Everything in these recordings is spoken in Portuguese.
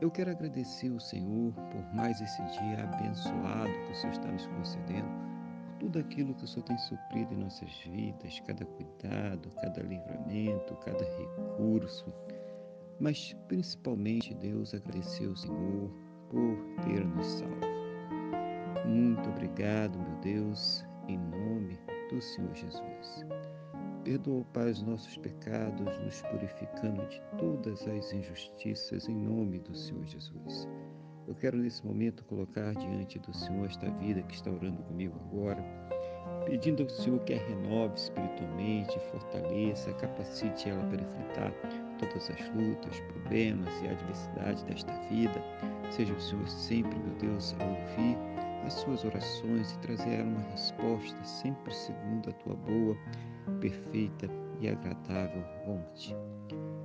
eu quero agradecer ao Senhor por mais esse dia abençoado que o Senhor está nos concedendo, por tudo aquilo que o Senhor tem suprido em nossas vidas, cada cuidado, cada livramento, cada recurso. Mas principalmente, Deus, agradecer ao Senhor por ter nos salvo. Muito obrigado, meu Deus, em nome do Senhor Jesus. Perdoa, Pai, os nossos pecados, nos purificando de todas as injustiças, em nome do Senhor Jesus. Eu quero nesse momento colocar diante do Senhor esta vida que está orando comigo agora, pedindo ao Senhor que a renove espiritualmente, fortaleça, capacite ela para enfrentar todas as lutas, problemas e adversidades desta vida. Seja o Senhor sempre, meu Deus, a ouvir as suas orações e trazer uma resposta, sempre segundo a tua boa perfeita e agradável vontade.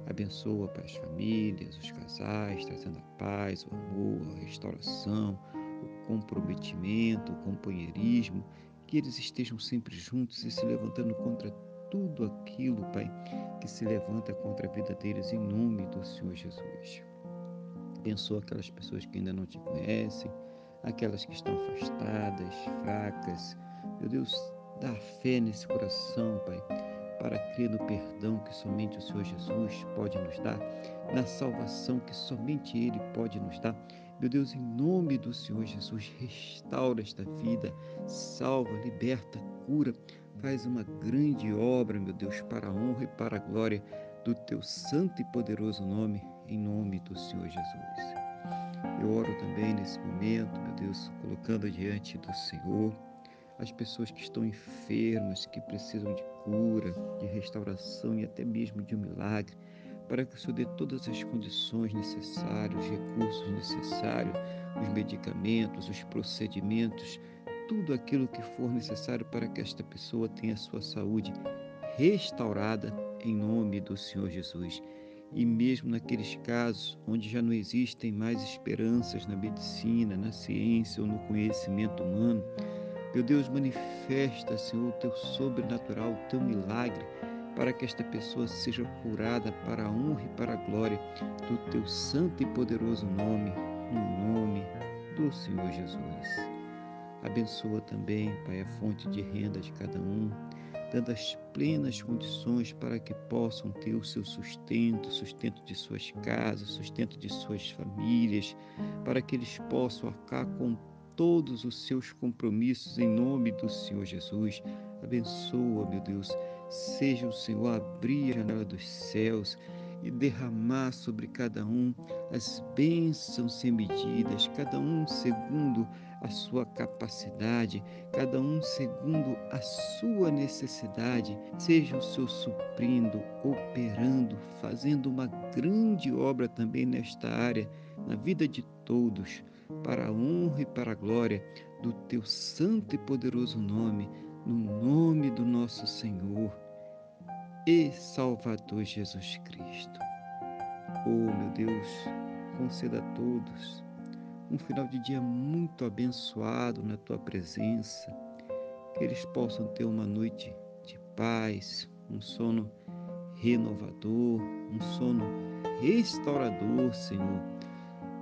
Abençoa para as famílias, os casais, trazendo a paz, o amor, a restauração, o comprometimento, o companheirismo, que eles estejam sempre juntos e se levantando contra tudo aquilo, Pai, que se levanta contra a vida deles em nome do Senhor Jesus. Abençoa aquelas pessoas que ainda não te conhecem, aquelas que estão afastadas, fracas. Meu Deus, Dá fé nesse coração, Pai, para crer no perdão que somente o Senhor Jesus pode nos dar, na salvação que somente Ele pode nos dar. Meu Deus, em nome do Senhor Jesus, restaura esta vida, salva, liberta, cura, faz uma grande obra, meu Deus, para a honra e para a glória do teu santo e poderoso nome, em nome do Senhor Jesus. Eu oro também nesse momento, meu Deus, colocando diante do Senhor as pessoas que estão enfermas, que precisam de cura, de restauração e até mesmo de um milagre, para que o Senhor dê todas as condições necessárias, os recursos necessários, os medicamentos, os procedimentos, tudo aquilo que for necessário para que esta pessoa tenha a sua saúde restaurada em nome do Senhor Jesus. E mesmo naqueles casos onde já não existem mais esperanças na medicina, na ciência ou no conhecimento humano, meu Deus, manifesta, Senhor, o teu sobrenatural, o teu milagre, para que esta pessoa seja curada para a honra e para a glória do teu santo e poderoso nome, no nome do Senhor Jesus. Abençoa também, Pai, a fonte de renda de cada um, dando as plenas condições para que possam ter o seu sustento, sustento de suas casas, sustento de suas famílias, para que eles possam arcar com todos os seus compromissos em nome do Senhor Jesus. Abençoa, meu Deus. Seja o Senhor abrir a janela dos céus e derramar sobre cada um as bênçãos sem medidas, cada um segundo a sua capacidade, cada um segundo a sua necessidade. Seja o Senhor suprindo, operando, fazendo uma grande obra também nesta área, na vida de todos para a honra e para a glória do teu santo e poderoso nome, no nome do nosso Senhor e Salvador Jesus Cristo. Oh, meu Deus, conceda a todos um final de dia muito abençoado na tua presença, que eles possam ter uma noite de paz, um sono renovador, um sono restaurador, Senhor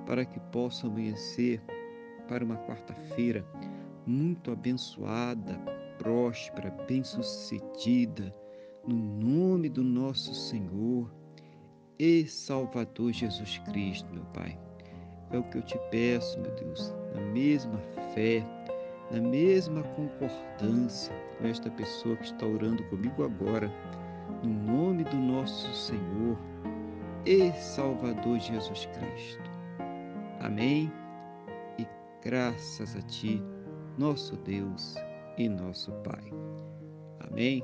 para que possa amanhecer para uma quarta-feira muito abençoada, próspera, bem-sucedida, no nome do nosso Senhor e Salvador Jesus Cristo, meu Pai. É o que eu te peço, meu Deus, na mesma fé, na mesma concordância com esta pessoa que está orando comigo agora, no nome do nosso Senhor e Salvador Jesus Cristo. Amém. E graças a Ti, nosso Deus e nosso Pai. Amém.